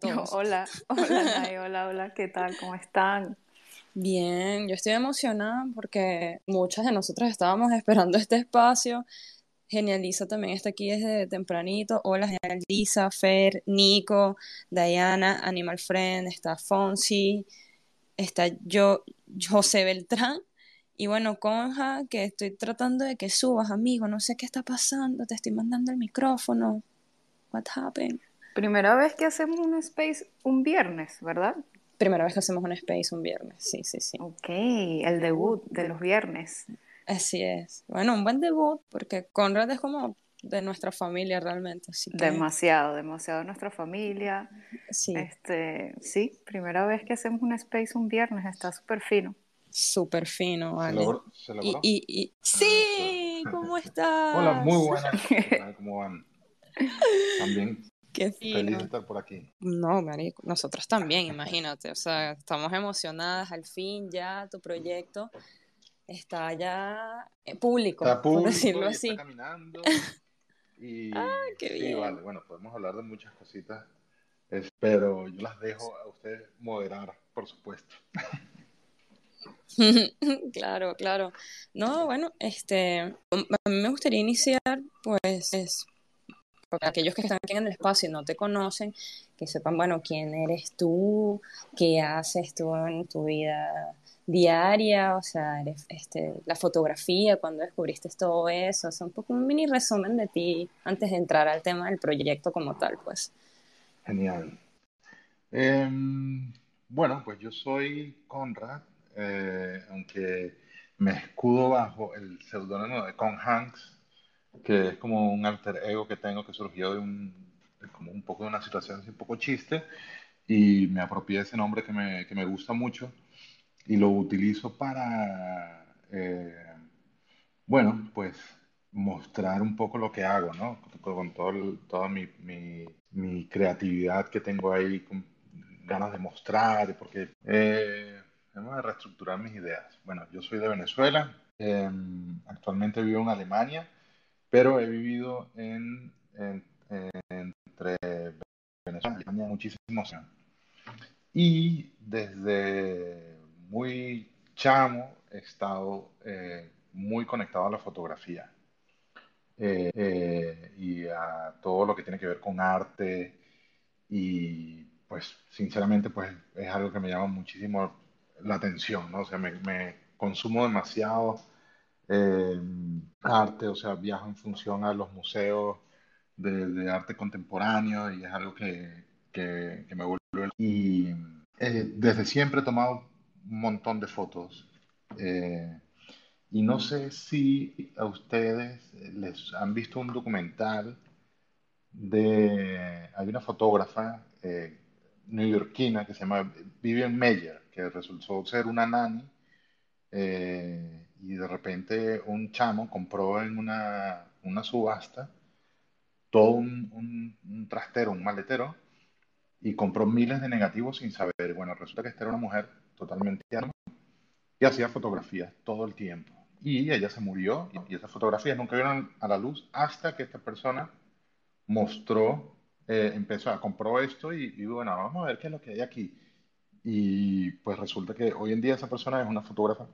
Todos. Hola, hola, Nay, hola, hola, ¿qué tal? ¿Cómo están? Bien, yo estoy emocionada porque muchas de nosotras estábamos esperando este espacio. Genializa también está aquí desde tempranito. Hola, Genializa, Fer, Nico, Diana, Animal Friend, está Fonsi, está yo, José Beltrán. Y bueno, Conja, que estoy tratando de que subas, amigo. No sé qué está pasando. Te estoy mandando el micrófono. What happened? Primera vez que hacemos un space un viernes, ¿verdad? Primera vez que hacemos un space un viernes. Sí, sí, sí. Ok, el debut de los viernes. Así es. Bueno, un buen debut porque Conrad es como de nuestra familia realmente. Así que Demasiado, demasiado nuestra familia. sí, Este, sí, primera vez que hacemos un space un viernes, está súper fino. súper fino, ¿Se ¿vale? logró? ¿Se Y, logró? y, y... Sí, ¿cómo estás? Hola, muy buenas. ¿Cómo van? También Qué feliz de estar por aquí. No, marico, nosotros también, imagínate, o sea, estamos emocionadas, al fin ya tu proyecto está ya eh, público, Está por público decirlo y así. está caminando. Y qué sí, bien. vale, bueno, podemos hablar de muchas cositas, pero yo las dejo a ustedes moderar, por supuesto. Claro, claro. No, bueno, este, a mí me gustaría iniciar, pues, para aquellos que están aquí en el espacio y no te conocen, que sepan, bueno, quién eres tú, qué haces tú en tu vida diaria, o sea, eres, este, la fotografía, cuando descubriste todo eso, o un poco un mini resumen de ti antes de entrar al tema del proyecto como tal, pues. Genial. Em, bueno, pues yo soy Conrad, eh, aunque me escudo bajo el seudónimo de Con Hanks, que es como un alter ego que tengo que surgió de un, de como un poco de una situación así un poco chiste, y me apropié de ese nombre que me, que me gusta mucho y lo utilizo para, eh, bueno, pues mostrar un poco lo que hago, ¿no? Con, con todo el- toda mi, mi- mi creatividad que tengo ahí, con ganas de mostrar, porque eh, tengo que reestructurar mis ideas. Bueno, yo soy de Venezuela, eh, actualmente vivo en Alemania, pero he vivido en, en- entre Venezuela y Alemania muchísimos años. Y desde muy chamo he estado eh, muy conectado a la fotografía eh, eh, y a todo lo que tiene que ver con arte y pues sinceramente pues es algo que me llama muchísimo la atención, ¿no? O sea, me, me consumo demasiado eh, arte, o sea, viajo en función a los museos de, arte contemporáneo y es algo que, que, me vuelve... Y eh, desde siempre he tomado un montón de fotos. eh, y no sé si a ustedes les han visto un documental de... Hay una fotógrafa eh, neoyorquina que se llama Vivian Meyer, que resultó ser una nani y de repente un chamo compró en una, una subasta todo un, un- trastero, un maletero, y compró miles de negativos sin saber. Bueno, resulta que esta era una mujer totalmente anónima y hacía fotografías todo el tiempo. Y ella se murió y, y esas fotografías nunca vieron a la luz hasta que esta persona mostró, eh, empezó a compró esto y, y bueno, vamos a ver qué es lo que hay aquí. Y pues resulta que hoy en día esa persona es una fotógrafa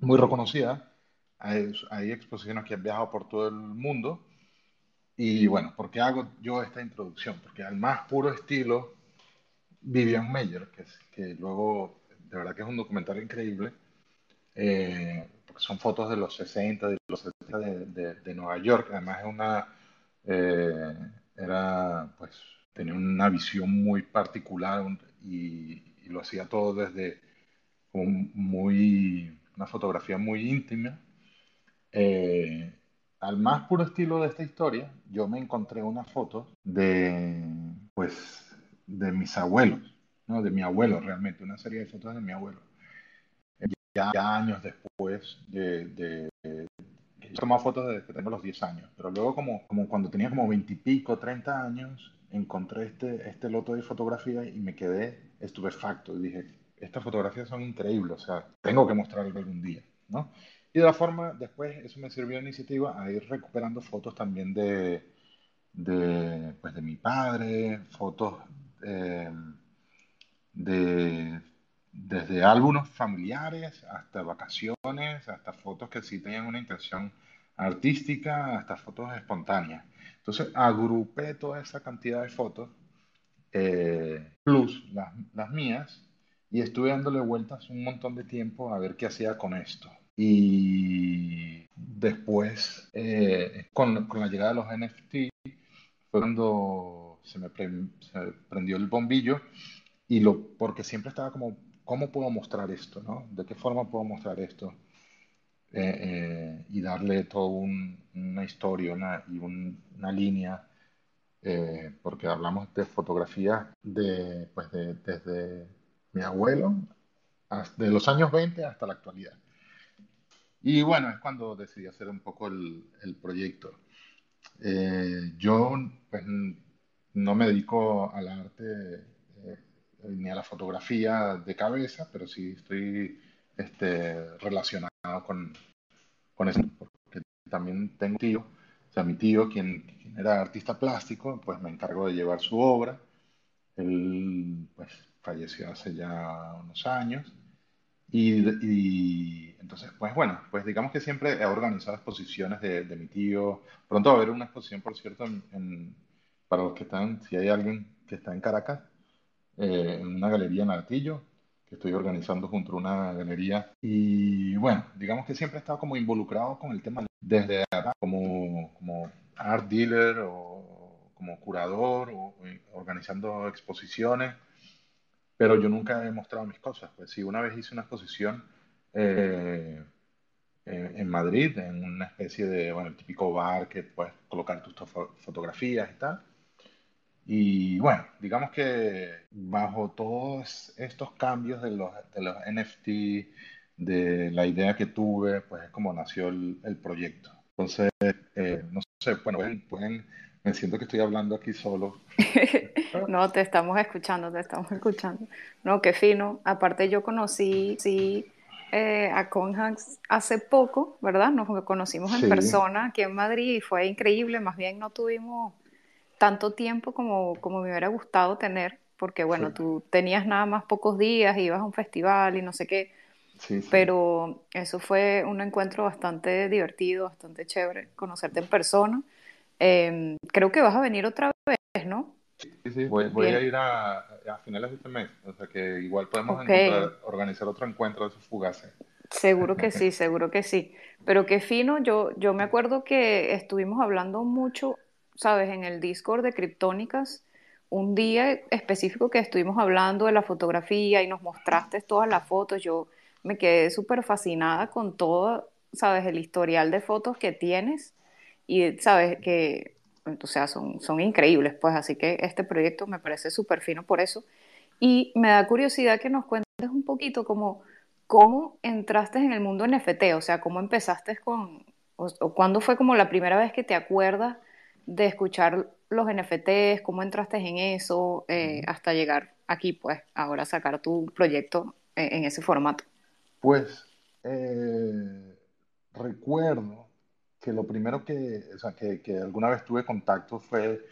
muy reconocida. Hay, hay exposiciones que han viajado por todo el mundo. Y bueno, ¿por qué hago yo esta introducción? Porque al más puro estilo Vivian Meyer, que, es- que luego, de verdad que es un documental increíble, eh, porque son fotos de los 60, de los 70 de, de- de Nueva York. Además es una, eh, era, pues, tenía una visión muy particular un- y, y lo hacía todo desde como muy, una fotografía muy íntima. Eh, al más puro estilo de esta historia, yo me encontré una foto de, pues, de mis abuelos, ¿no? de mi abuelo realmente, una serie de fotos de mi abuelo. Ya, años después de, de, tomado fotos desde que tengo los 10 años, pero luego como, como cuando tenía como 20 y pico, 30 años, encontré este, este loto de fotografía y me quedé estupefacto dije, estas fotografías son increíbles, o sea, tengo que mostrarlo algún día, ¿no? Y de la forma, después eso me sirvió de iniciativa a ir recuperando fotos también de, de, pues de mi padre, fotos eh, de, desde álbumes familiares hasta vacaciones, hasta fotos que sí tenían una intención artística, hasta fotos espontáneas. Entonces agrupé toda esa cantidad de fotos, eh, plus las, las mías, y estuve dándole vueltas un montón de tiempo a ver qué hacía con esto. Y después, eh, con, con, la llegada de los NFT, fue cuando se me, prendió el bombillo y lo, porque siempre estaba como, ¿cómo puedo mostrar esto? ¿no? ¿De qué forma puedo mostrar esto? Eh, eh, y darle toda una historia y una línea, porque hablamos de fotografía de, pues de, desde mi abuelo, de los años 20 hasta la actualidad. Y bueno, es cuando decidí hacer un poco el, el proyecto. Eh, yo pues, no me dedico al arte eh, ni a la fotografía de cabeza, pero sí estoy este, relacionado con, con eso, porque también tengo un tío, o sea, mi tío, quien, quien, era artista plástico, pues me encargó de llevar su obra. Él pues, falleció hace ya unos años. Y, y, entonces, pues bueno, pues digamos que siempre he organizado exposiciones de, de mi tío. Pronto va a haber una exposición, por cierto, en, para los que están, si hay alguien que está en Caracas, eh, en una galería en Artillo, que estoy organizando junto a una galería. Y bueno, digamos que siempre he estado como involucrado con el tema desde como, como art dealer o como curador o organizando exposiciones pero yo nunca he mostrado mis cosas. Pues sí, una vez hice una exposición eh, en Madrid, en una especie de, bueno, el típico bar que puedes colocar tus fotografías y tal. Y bueno, digamos que bajo todos estos cambios de los, de los NFT, de la idea que tuve, pues es como nació el, el proyecto. Entonces, eh, no sé, bueno, pueden me siento que estoy hablando aquí solo. no, te estamos escuchando, te estamos escuchando. No, qué fino. Aparte yo conocí sí, eh, a Conhax hace poco, ¿verdad? Nos conocimos en persona aquí en Madrid y fue increíble. Más bien no tuvimos tanto tiempo como, como me hubiera gustado tener, porque bueno, tú tenías nada más pocos días, ibas a un festival y no sé qué. Sí, Pero eso fue un encuentro bastante divertido, bastante chévere, conocerte en persona. Eh, creo que vas a venir otra vez, ¿no? Sí, sí, voy, a ir a, a, finales de este mes, o sea que igual podemos organizar otro encuentro de esos fugaces. Seguro que sí, seguro que sí. Pero qué fino, yo, yo me acuerdo que estuvimos hablando mucho, ¿sabes? En el Discord de Criptónicas, un día específico que estuvimos hablando de la fotografía y nos mostraste todas las fotos, yo me quedé súper fascinada con todo, ¿sabes? El historial de fotos que tienes y sabes que, o sea, son, son increíbles, pues así que este proyecto me parece súper fino por eso. Y me da curiosidad que nos cuentes un poquito como cómo entraste en el mundo NFT, o sea, cómo empezaste con, o, cuándo fue como la primera vez que te acuerdas de escuchar los NFTs, cómo entraste en eso, eh, hasta llegar aquí, pues, ahora sacar tu proyecto en, en ese formato. Pues eh, recuerdo que lo primero que, o sea, que, que, alguna vez tuve contacto fue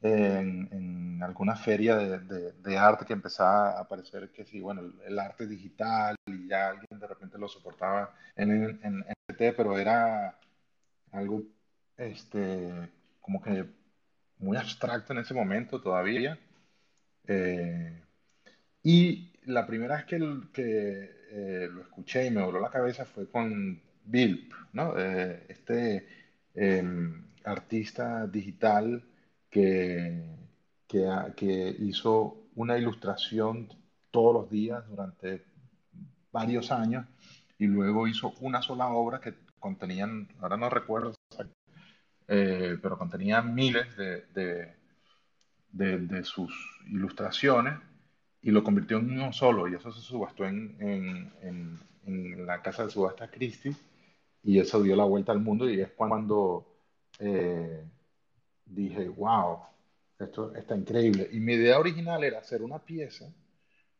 en, en alguna feria de, de, arte que empezaba a aparecer que sí, bueno, el, arte digital y ya alguien de repente lo soportaba en, en, en pero era algo este, como que muy abstracto en ese momento todavía. Eh, y la primera vez que, que eh, lo escuché y me voló la cabeza fue con Bilp, ¿no? Eh, este em, artista digital que, que, hizo una ilustración todos los días durante varios años y luego hizo una sola obra que contenían, ahora no recuerdo, eh, pero contenía miles de, de, de sus ilustraciones y lo convirtió en uno solo y eso se subastó en, en, en, en la casa de subasta Christie y eso dio la vuelta al mundo y es cuando eh, dije, wow, esto está increíble. Y mi idea original era hacer una pieza,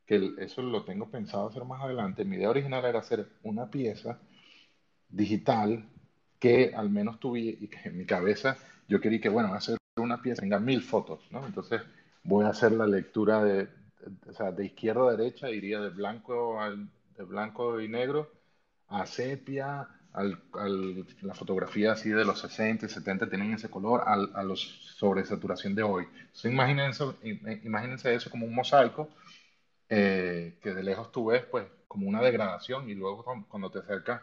que eso lo tengo pensado hacer más adelante, mi idea original era hacer una pieza digital que al menos tuviera, y que en mi cabeza yo quería que, bueno, hacer una pieza tenga mil fotos, ¿no? Entonces voy a hacer la lectura de, o sea, de izquierda a derecha, iría de blanco, al, de blanco y negro a sepia, al, al, la fotografía así de los 60 y 70 tienen ese color, al, a los sobresaturación de hoy. Entonces, imagínense, imagínense eso como un mosaico eh, que de lejos tú ves pues como una degradación y luego cuando te acercas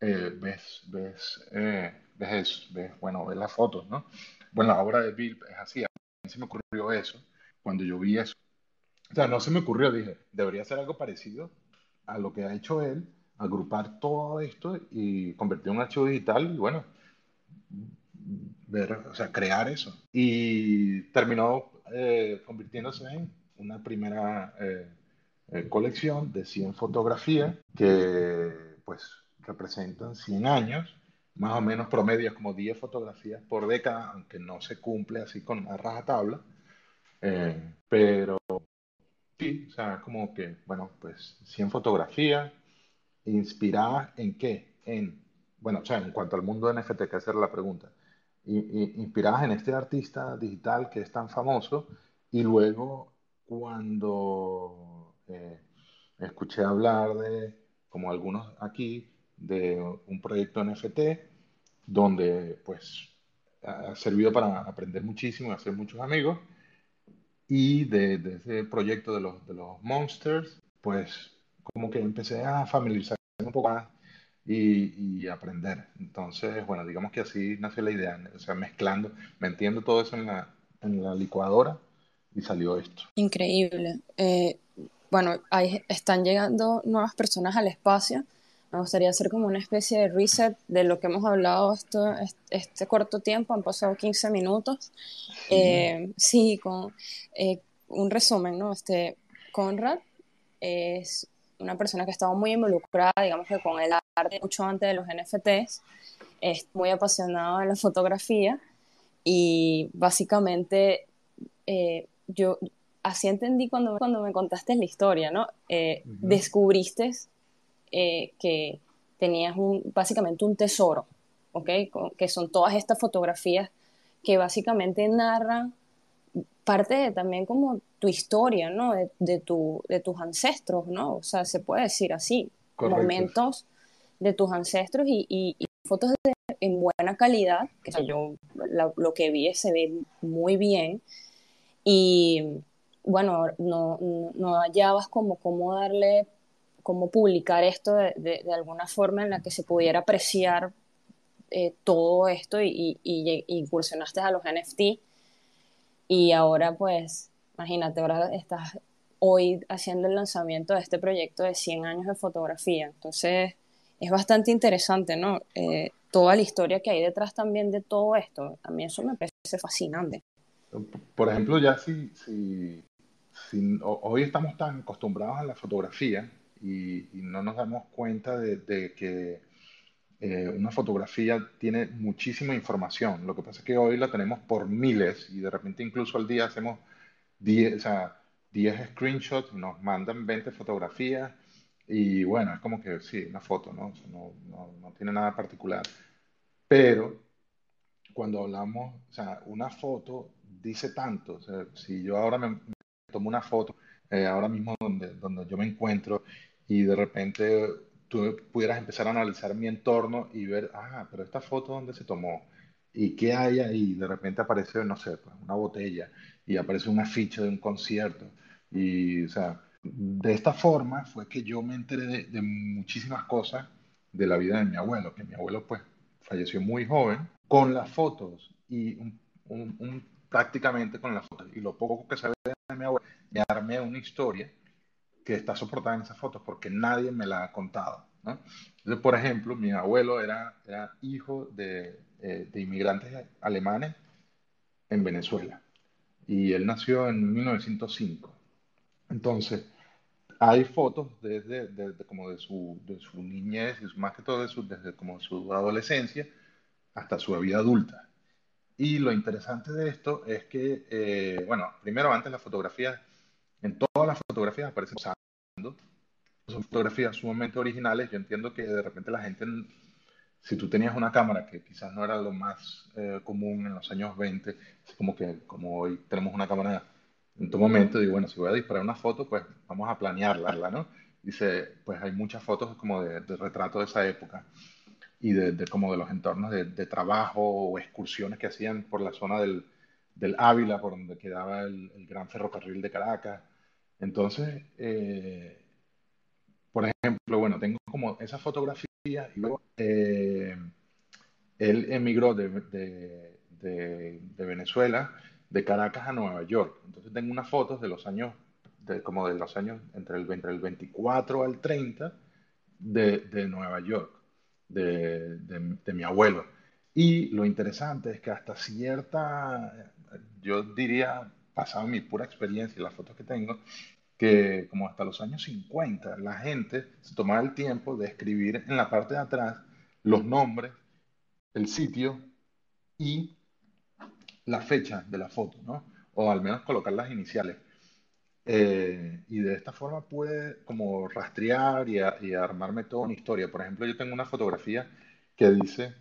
eh, ves, ves, eh, ves, ves, bueno, ves las fotos, ¿no? Bueno, la obra de Bill es así, a mí se me ocurrió eso cuando yo vi eso. O sea, no se me ocurrió, dije, debería ser algo parecido a lo que ha hecho él, agrupar todo esto y convertir en un archivo digital y bueno, ver, o sea, crear eso. Y terminó eh, convirtiéndose en una primera eh, eh, colección de 100 fotografías que pues representan 100 años, más o menos promedio como 10 fotografías por década, aunque no se cumple así con una rajatabla, eh, pero sí, o sea, como que, bueno, pues 100 fotografías inspiradas en qué? En, bueno, o sea, en cuanto al mundo de NFT, que hacer la pregunta, inspiradas en este artista digital que es tan famoso y luego cuando eh, escuché hablar de, como algunos aquí, de un proyecto NFT donde pues ha servido para aprender muchísimo y hacer muchos amigos y de, de, ese proyecto de los, de los Monsters pues como que empecé a familiarizarme un poco más y, y, aprender. Entonces, bueno, digamos que así nació la idea, o sea, mezclando, metiendo todo eso en la, en la licuadora y salió esto. Increíble. Eh, bueno, ahí están llegando nuevas personas al espacio. Me gustaría hacer como una especie de reset de lo que hemos hablado esto, este corto tiempo, han pasado 15 minutos. Sí, eh, sí con eh, un resumen, ¿no? Este, Conrad es una persona que ha estado muy involucrada, digamos que con el arte mucho antes de los NFTs, es muy apasionado de la fotografía y básicamente eh, yo así entendí cuando, cuando me contaste la historia, ¿no? Eh, uh -huh. Descubriste eh, que tenías un, básicamente un tesoro, ¿ok? Que son todas estas fotografías que básicamente narran parte de también como tu historia, ¿no? De, de, tu, de tus ancestros, ¿no? O sea, se puede decir así, Correcto. momentos de tus ancestros y, y, y fotos de, en buena calidad, que o sea, yo la, lo que vi se ve muy bien y bueno, no, no hallabas como cómo darle, cómo publicar esto de, de, de, alguna forma en la que se pudiera apreciar eh, todo esto y, y, y, incursionaste a los NFT y ahora pues, imagínate, ahora estás hoy haciendo el lanzamiento de este proyecto de 100 años de fotografía, entonces es bastante interesante, ¿no? Eh, toda la historia que hay detrás también de todo esto, a mí eso me parece fascinante. Por ejemplo, ya si, si, si hoy estamos tan acostumbrados a la fotografía y, y no nos damos cuenta de, de que eh, una fotografía tiene muchísima información. Lo que pasa es que hoy la tenemos por miles y de repente incluso al día hacemos 10, o sea, 10 screenshots, nos mandan 20 fotografías y bueno, es como que sí, una foto, ¿no? O sea, no, no, no tiene nada particular. Pero cuando hablamos, o sea, una foto dice tanto. O sea, si yo ahora me, me tomo una foto, eh, ahora mismo donde, donde yo me encuentro, y de repente tú pudieras empezar a analizar mi entorno y ver, ah, pero esta foto dónde se tomó y qué hay ahí. De repente aparece, no sé, pues, una botella y aparece un afiche de un concierto. Y, o sea, de esta forma fue que yo me enteré de, de muchísimas cosas de la vida de mi abuelo, que mi abuelo, pues, falleció muy joven, con las fotos y un, un, un prácticamente con las fotos y lo poco que sabe de mi abuelo, me armé una historia que está soportada en esas fotos porque nadie me la ha contado. ¿no? Entonces, por ejemplo, mi abuelo era, era hijo de, eh, de, inmigrantes alemanes en Venezuela. y él nació en 1905. Entonces, hay fotos desde, como de su, de su niñez, más que todo de su, desde como su adolescencia hasta su vida adulta. Y lo interesante de esto es que, eh, bueno, primero antes las fotografías, en todas las fotografías aparecen usando, son fotografías sumamente originales. Yo entiendo que de repente la gente, si tú tenías una cámara que quizás no era lo más eh, común en los años 20, es como que como hoy tenemos una cámara en tu momento, digo, bueno, si voy a disparar una foto, pues vamos a planearla, ¿no? Dice, pues hay muchas fotos como de, de retrato de esa época y de, como de los entornos de, trabajo o excursiones que hacían por la zona del, del Ávila, por donde quedaba el, gran ferrocarril de Caracas. Entonces, eh, por ejemplo, bueno, tengo como esa fotografía y luego eh, él emigró de, de, Venezuela, de Caracas a Nueva York. Entonces tengo unas fotos de los años, como de los años entre el, entre el 24 al 30 de Nueva York de, de, mi abuelo. Y lo interesante es que hasta cierta, yo diría, pasado mi pura experiencia y las fotos que tengo, que como hasta los años 50 la gente se tomaba el tiempo de escribir en la parte de atrás los nombres, el sitio y la fecha de la foto, ¿no? O al menos colocar las iniciales. Eh, y de esta forma puede como rastrear y, y, armarme toda una historia. Por ejemplo, yo tengo una fotografía que dice,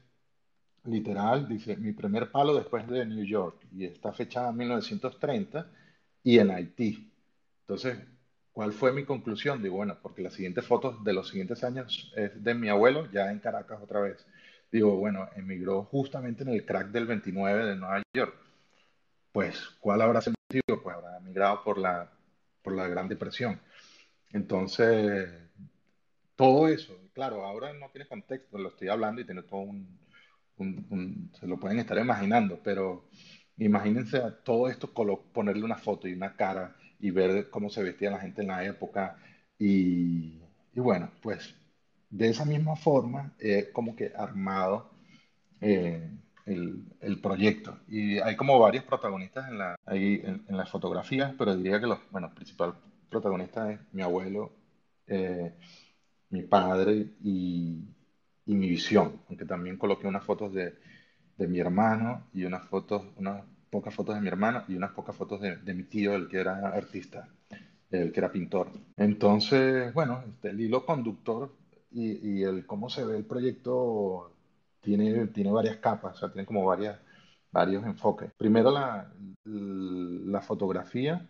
literal, dice, mi primer palo después de New York, y está fechada en 1930 y en Haití. Entonces, ¿cuál fue mi conclusión? Digo, bueno, porque las siguientes fotos de los siguientes años es de mi abuelo, ya en Caracas otra vez. Digo, bueno, emigró justamente en el crack del 29 de Nueva York. Pues, ¿cuál habrá sentido? Pues habrá emigrado por la por la Gran Depresión. Entonces, todo eso, claro, ahora no tiene contexto, lo estoy hablando y tiene todo un, se lo pueden estar imaginando, pero imagínense todo esto, ponerle una foto y una cara y ver cómo se vestía la gente en la época y, bueno, pues de esa misma forma he como que armado eh, el, el, proyecto. Y hay como varios protagonistas en, la, ahí en, las fotografías, pero diría que los, bueno, principal protagonista es mi abuelo, eh, mi padre y, y, mi visión, aunque también coloqué unas fotos de, de, mi hermano y unas fotos, unas pocas fotos de mi hermano y unas pocas fotos de, de mi tío, el que era artista, el que era pintor. Entonces, bueno, este, el hilo conductor y, y el cómo se ve el proyecto tiene, tiene varias capas, o sea, tiene como varias, varios enfoques. Primero la, la fotografía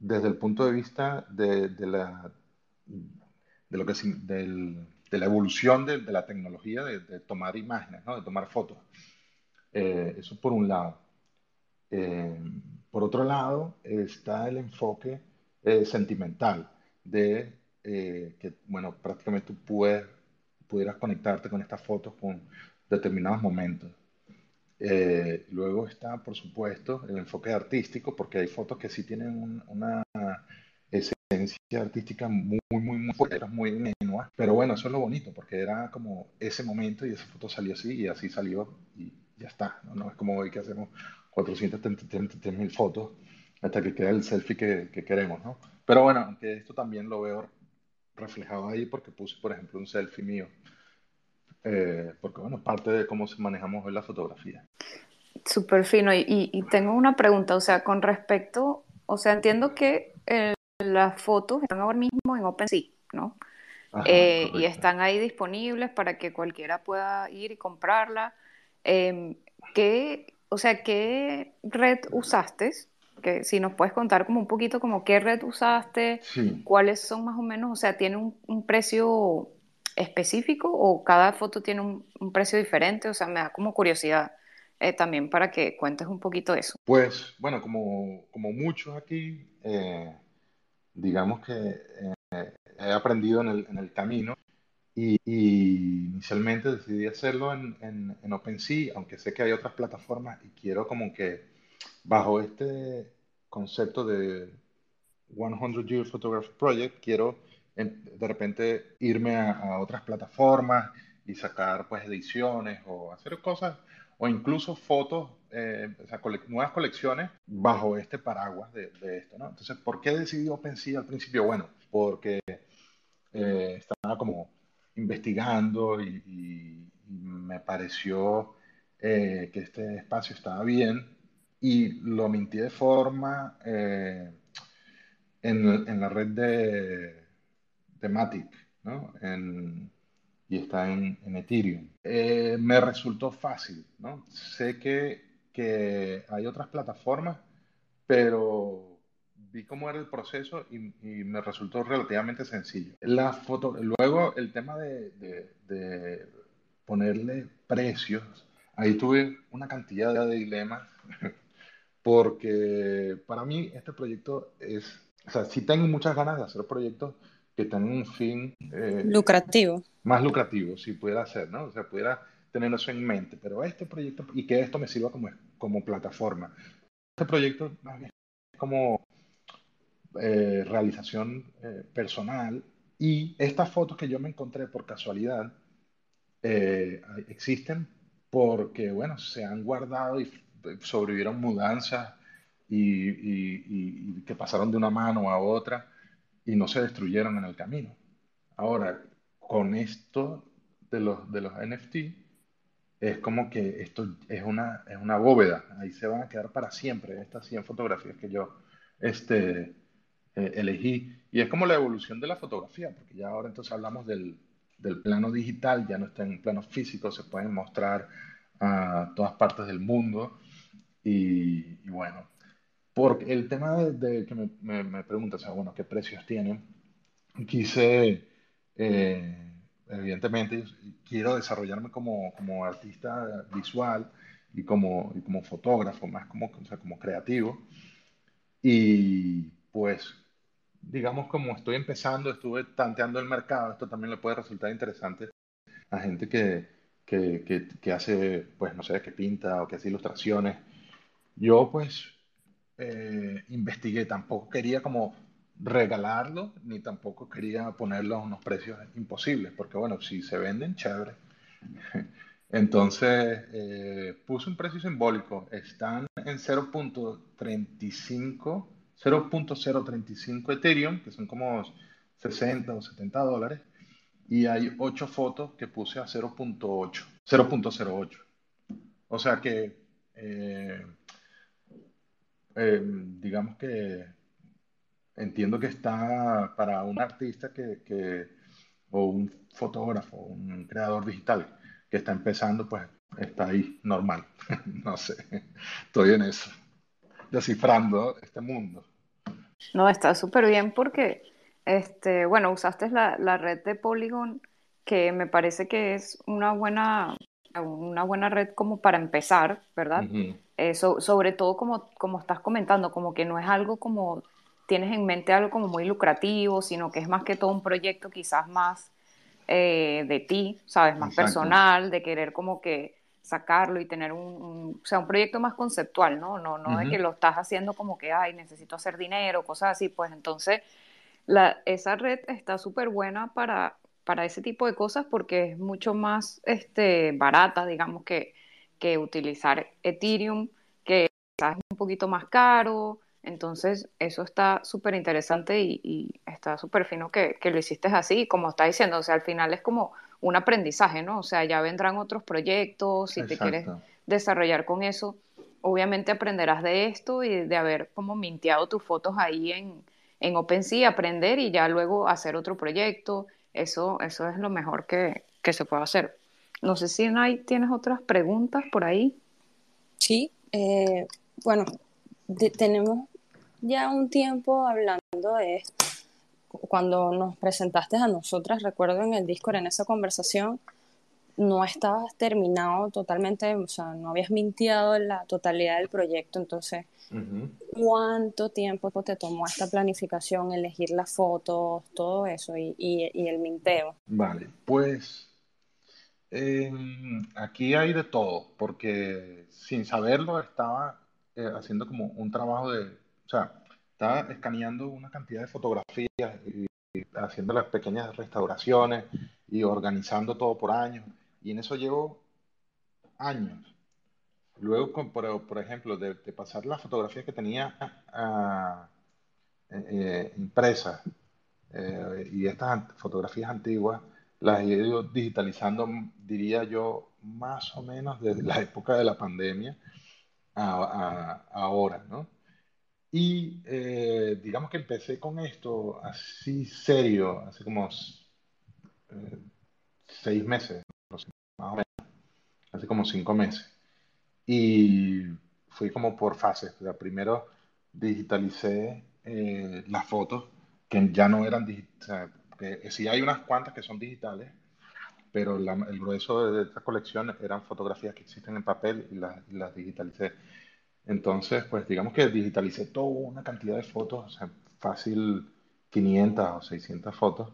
desde el punto de vista de, de la, de, lo que, del, de la evolución de, de la tecnología de, tomar imágenes, ¿no? de tomar fotos. Eh, eso por un lado. Eh, por otro lado está el enfoque eh, sentimental de que, bueno, prácticamente tú puedes pudieras conectarte con estas fotos con determinados momentos. Eh, luego está, por supuesto, el enfoque artístico, porque hay fotos que sí tienen una esencia artística muy, muy, muy fuerte, muy menua. Pero bueno, eso es lo bonito, porque era como ese momento y esa foto salió así y así salió y ya está. No, es como hoy que hacemos 433 mil fotos hasta que queda el selfie que, que queremos, ¿no? Pero bueno, aunque esto también lo veo reflejado ahí porque puse, por ejemplo, un selfie mío. Eh, porque, bueno, parte de cómo manejamos hoy la fotografía. Súper fino. Y, y, tengo una pregunta, o sea, con respecto, o sea, entiendo que eh, las fotos están ahora mismo en OpenSea, ¿no? Eh, y están ahí disponibles para que cualquiera pueda ir y comprarla. Em, ¿qué, o sea, ¿qué red usaste que si nos puedes contar como un poquito como qué red usaste, cuáles son más o menos, o sea, ¿tiene un, precio específico o cada foto tiene un, precio diferente? O sea, me da como curiosidad eh, también para que cuentes un poquito eso. Pues bueno, como, como muchos aquí, eh, digamos que eh, he aprendido en el, en el camino y, inicialmente decidí hacerlo en, en, en OpenSea, aunque sé que hay otras plataformas y quiero como que bajo este concepto de 100 Year Photography Project, quiero de repente irme a, otras plataformas y sacar pues ediciones o hacer cosas o incluso fotos eh, nuevas colecciones bajo este paraguas de, esto. Entonces, ¿por qué decidí OpenSea al principio? Bueno, porque eh, estaba como investigando y, me pareció que este espacio estaba bien y lo mintí de forma en, en, la red de, de Matic, ¿no? En, y está en, Ethereum. Eh, me resultó fácil, ¿no? Sé que, que, hay otras plataformas, pero vi cómo era el proceso y, me resultó relativamente sencillo. La foto, luego el tema de, de, ponerle precios, ahí tuve una cantidad de dilemas, porque para mí este proyecto es, o sea, sí tengo muchas ganas de hacer proyectos que tengan un fin... Eh, lucrativo más lucrativo, si pudiera ser, ¿no? O sea, pudiera tener eso en mente, pero este proyecto, y que esto me sirva como, como plataforma. Este proyecto es como eh, realización eh, personal y estas fotos que yo me encontré por casualidad eh, existen porque, bueno, se han guardado y sobrevivieron mudanzas y, que pasaron de una mano a otra y no se destruyeron en el camino. Ahora, con esto de los, de los NFT, es como que esto es una, es una bóveda, ahí se van a quedar para siempre estas 100 fotografías que yo este, eh, elegí. Y es como la evolución de la fotografía, porque ya ahora entonces hablamos del, del plano digital, ya no está en plano físico, se pueden mostrar a todas partes del mundo. Y, bueno, porque el tema de, que me, me, me preguntas, o sea, bueno, ¿qué precios tienen? Quise eh, evidentemente, quiero desarrollarme como, como artista visual y como, y como fotógrafo, más como, o sea, como creativo. Y pues, digamos, como estoy empezando, estuve tanteando el mercado, esto también le puede resultar interesante a gente que, que, que, que hace, pues, no sé, que pinta o que hace ilustraciones. Yo, pues, eh, investigué, tampoco quería como regalarlo, ni tampoco quería ponerlo a unos precios imposibles, porque bueno, si se venden, chévere. Entonces, eh, puse un precio simbólico. Están en 0.35, 0.035 Ethereum, que son como 60 o 70 dólares. Y hay 8 fotos que puse a 0.8, 0.08. O sea que, eh, eh, digamos que entiendo que está para un artista que, o un fotógrafo, un creador digital que está empezando, pues está ahí normal. no sé, estoy en eso, descifrando este mundo. No, está súper bien porque, este, bueno, usaste la, red de Polygon, que me parece que es una buena, una buena red como para empezar, ¿verdad? Eso, sobre todo como, como estás comentando, como que no es algo como tienes en mente algo como muy lucrativo, sino que es más que todo un proyecto quizás más eh, de ti, ¿sabes? Más personal, de querer como que sacarlo y tener un, o sea, un proyecto más conceptual, ¿no? No, no de que lo estás haciendo como que, ay, necesito hacer dinero, cosas así, pues entonces la, esa red está súper buena para, para ese tipo de cosas porque es mucho más este, barata, digamos, que, que utilizar Ethereum, que es un poquito más caro, entonces, eso está súper interesante y, está súper fino que, lo hiciste así, como está diciendo, o sea, al final es como un aprendizaje, ¿no? O sea, ya vendrán otros proyectos, si te quieres desarrollar con eso, obviamente aprenderás de esto y de haber como minteado tus fotos ahí en, en OpenSea, aprender y ya luego hacer otro proyecto, eso, eso es lo mejor que, que se puede hacer. No sé si hay, tienes otras preguntas por ahí. Sí, eh, bueno, tenemos ya un tiempo hablando de esto. Cuando nos presentaste a nosotras, recuerdo en el Discord, en esa conversación, no estabas terminado totalmente, o sea, no habías mintiado la totalidad del proyecto, entonces, ¿cuánto tiempo te tomó esta planificación, elegir las fotos, todo eso y, y, el minteo? Vale, pues em, aquí hay de todo, porque sin saberlo estaba eh, haciendo como un trabajo de, o sea, estaba escaneando una cantidad de fotografías y, haciendo las pequeñas restauraciones y organizando todo por años. Y en eso llevo años. luego, por, por, ejemplo, de, pasar las fotografías que tenía a, eh, impresas y estas fotografías antiguas, las he ido digitalizando, diría yo, más o menos desde la época de la pandemia a, ahora, ¿no? Y eh, digamos que empecé con esto así serio, hace como eh, seis meses, más o menos, hace como cinco meses. Y fui como por fases. primero digitalicé eh, las fotos que ya no eran digitales. sí hay unas cuantas que son digitales, pero el grueso de esta colección eran fotografías que existen en papel y las, las digitalicé. Entonces, pues digamos que digitalicé toda una cantidad de fotos, o sea, fácil 500 o 600 fotos.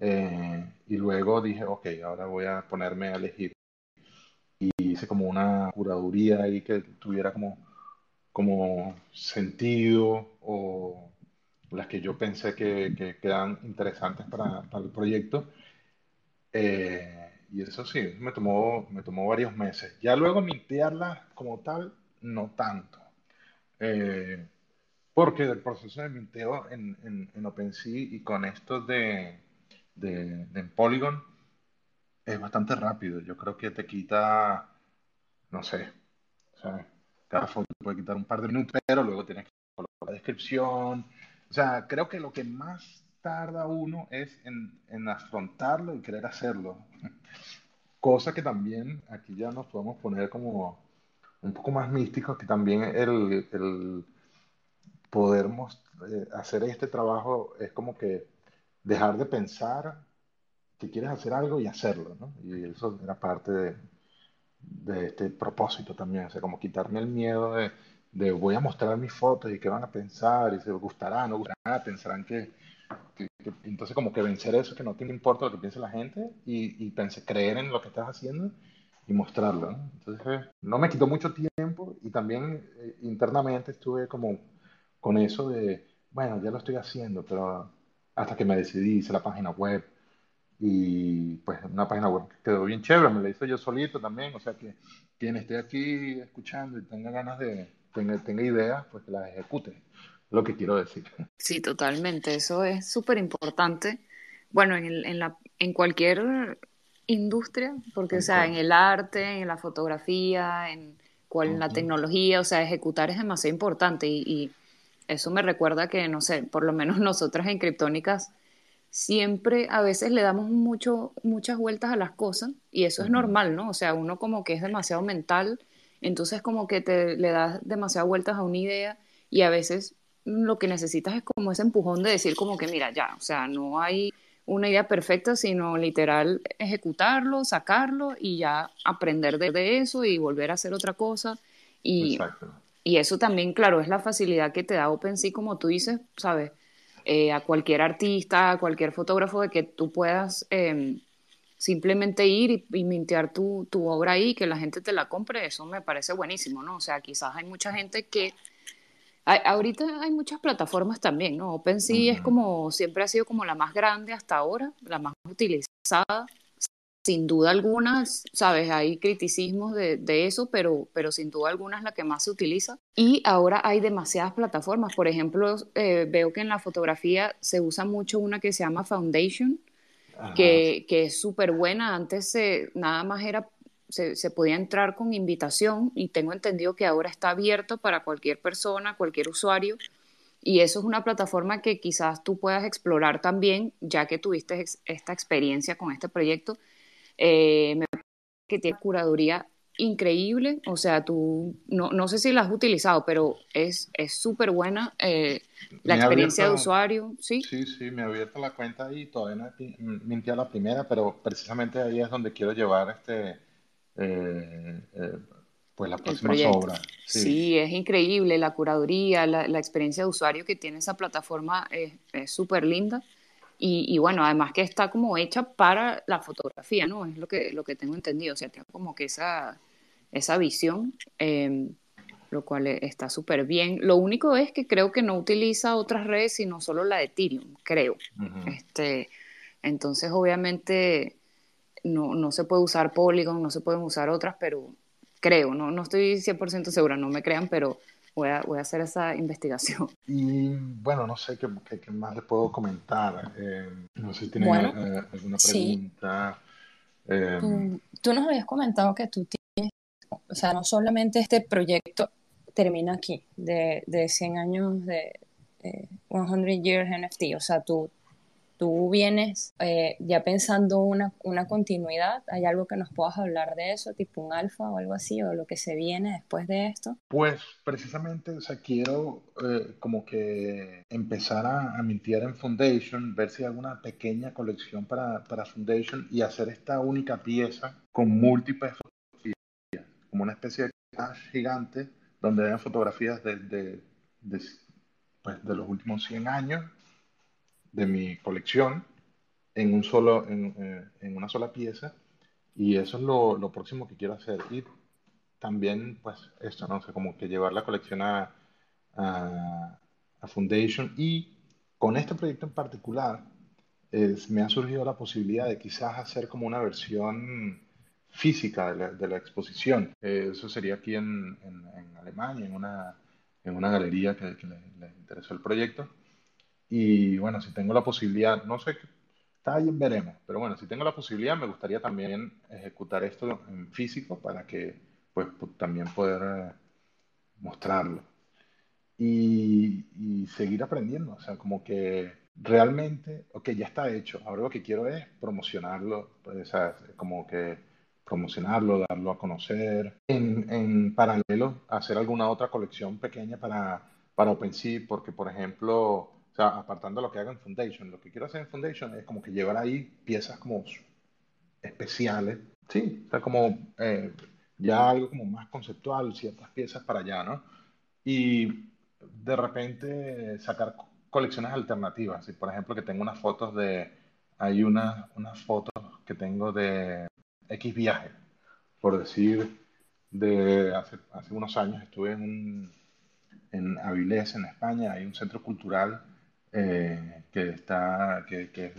Eh, y luego dije, ok, ahora voy a ponerme a elegir. Y hice como una curaduría ahí que tuviera como, como sentido o las que yo pensé que, que interesantes para, para el proyecto. Eh, y eso sí, me tomó, me tomó varios meses. Ya luego mintearlas como tal, no tanto. Eh, porque el proceso de minteo en, en, en, OpenSea y con esto de, de, de Polygon es bastante rápido. Yo creo que te quita, no sé, cada foto puede quitar un par de minutos, pero luego tienes que colocar la descripción. O sea, creo que lo que más tarda uno es en, en afrontarlo y querer hacerlo. Cosa que también aquí ya nos podemos poner como un poco más místicos, que también el, el poder eh, hacer este trabajo es como que dejar de pensar que quieres hacer algo y hacerlo, ¿no? Y eso era parte de, de este propósito también, o sea, como quitarme el miedo de, de voy a mostrar mis fotos y qué van a pensar, y se gustará, no gustará, pensarán que, entonces como que vencer eso, que no te importa lo que piense la gente y, y creer en lo que estás haciendo y mostrarlo. ¿no? Entonces, no me quitó mucho tiempo y también eh, internamente estuve como con eso de, bueno, ya lo estoy haciendo, pero hasta que me decidí, hice la página web y pues una página web que quedó bien chévere, me la hice yo solito también, o sea que quien esté aquí escuchando y tenga ganas de, tenga, tenga ideas, pues que las ejecute, lo que quiero decir. Sí, totalmente, eso es súper importante. Bueno, en, el, en, la, en cualquier industria, porque, o sea, en el arte, en la fotografía, en, cual, la tecnología, o sea, ejecutar es demasiado importante y, eso me recuerda que, no sé, por lo menos nosotras en Criptónicas siempre a veces le damos mucho, muchas vueltas a las cosas y eso es normal, ¿no? O sea, uno como que es demasiado mental, entonces como que te le das demasiadas vueltas a una idea y a veces lo que necesitas es como ese empujón de decir como que mira, ya, o sea, no hay una idea perfecta, sino literal ejecutarlo, sacarlo y ya aprender de, eso y volver a hacer otra cosa. Y, y eso también, claro, es la facilidad que te da OpenSea, como tú dices, ¿sabes? Eh, a cualquier artista, a cualquier fotógrafo, de que tú puedas em, simplemente ir y, mintear tu, tu obra ahí, que la gente te la compre, eso me parece buenísimo, ¿no? O sea, quizás hay mucha gente que ahorita hay muchas plataformas también, ¿no? OpenSea es como, siempre ha sido como la más grande hasta ahora, la más utilizada. Sin duda alguna, sabes, hay criticismos de, de, eso, pero, pero sin duda alguna es la que más se utiliza. Y ahora hay demasiadas plataformas. Por ejemplo, eh, veo que en la fotografía se usa mucho una que se llama Foundation, que, que, es súper buena. Antes nada más era se, podía entrar con invitación y tengo entendido que ahora está abierto para cualquier persona, cualquier usuario. Y eso es una plataforma que quizás tú puedas explorar también, ya que tuviste esta experiencia con este proyecto. Eh, me parece que tiene curaduría increíble, o sea, tú, no, no sé si la has utilizado, pero es súper buena eh, la experiencia de usuario, ¿sí? Sí, sí, me he abierto la cuenta y todavía no he mintido la primera, pero precisamente ahí es donde quiero llevar este, pues la próxima obra Sí. es increíble la curaduría, la, experiencia de usuario que tiene esa plataforma es súper linda. Y, bueno, además que está como hecha para la fotografía, ¿no? Es lo que, lo que tengo entendido, o sea, tiene como que esa, esa visión, em, lo cual e, está súper bien. Lo único es que creo que no utiliza otras redes, sino solo la de Ethereum, creo. este, entonces, obviamente, no, no se puede usar Polygon, no se pueden usar otras, pero creo, no, no estoy 100% segura, no me crean, pero voy a, voy a hacer esa investigación. Y bueno, no sé qué, qué, más le puedo comentar. Eh, no sé si tienen eh, alguna pregunta. Eh, tú, nos habías comentado que tú tienes, o sea, no solamente este proyecto termina aquí, de, de 100 años de 100 Years NFT, o sea, tú tú vienes eh, ya pensando una, una, continuidad, ¿hay algo que nos puedas hablar de eso, tipo un alfa o algo así, o lo que se viene después de esto? Pues precisamente, o sea, quiero eh, como que empezar a, a, mintiar en Foundation, ver si hay alguna pequeña colección para, para Foundation y hacer esta única pieza con múltiples fotografías, como una especie de cache gigante donde hay fotografías de, de, de, pues, de los últimos 100 años de mi colección en, un solo, en, eh, en una sola pieza y eso es lo, lo, próximo que quiero hacer. Y también, pues, esto, ¿no? O como que llevar la colección a, a, Foundation y con este proyecto en particular me ha surgido la posibilidad de quizás hacer como una versión física de la, de la exposición. Eso sería aquí en, en, en, Alemania, en una, en una galería que, le interesó el proyecto. Y bueno, si tengo la posibilidad, no sé, está bien, veremos, pero bueno, si tengo la posibilidad, me gustaría también ejecutar esto en físico para que, pues, también poder eh, mostrarlo. Y, y, seguir aprendiendo, o sea, como que realmente, ok, ya está hecho, ahora lo que quiero es promocionarlo, pues, o sea, como que promocionarlo, darlo a conocer, en, en paralelo, hacer alguna otra colección pequeña para, para OpenSea, porque, por ejemplo, o sea, apartando lo que haga en Foundation, lo que quiero hacer en Foundation es como que llevar ahí piezas como especiales, sí, o sea, como eh, ya algo como más conceptual, ciertas piezas para allá, ¿no? Y de repente sacar colecciones alternativas, por ejemplo que tengo unas fotos de, hay unas unas fotos que tengo de X viaje, por decir, de hace, hace unos años estuve en un, en Avilés, en España, hay un centro cultural eh, que, está, que, que,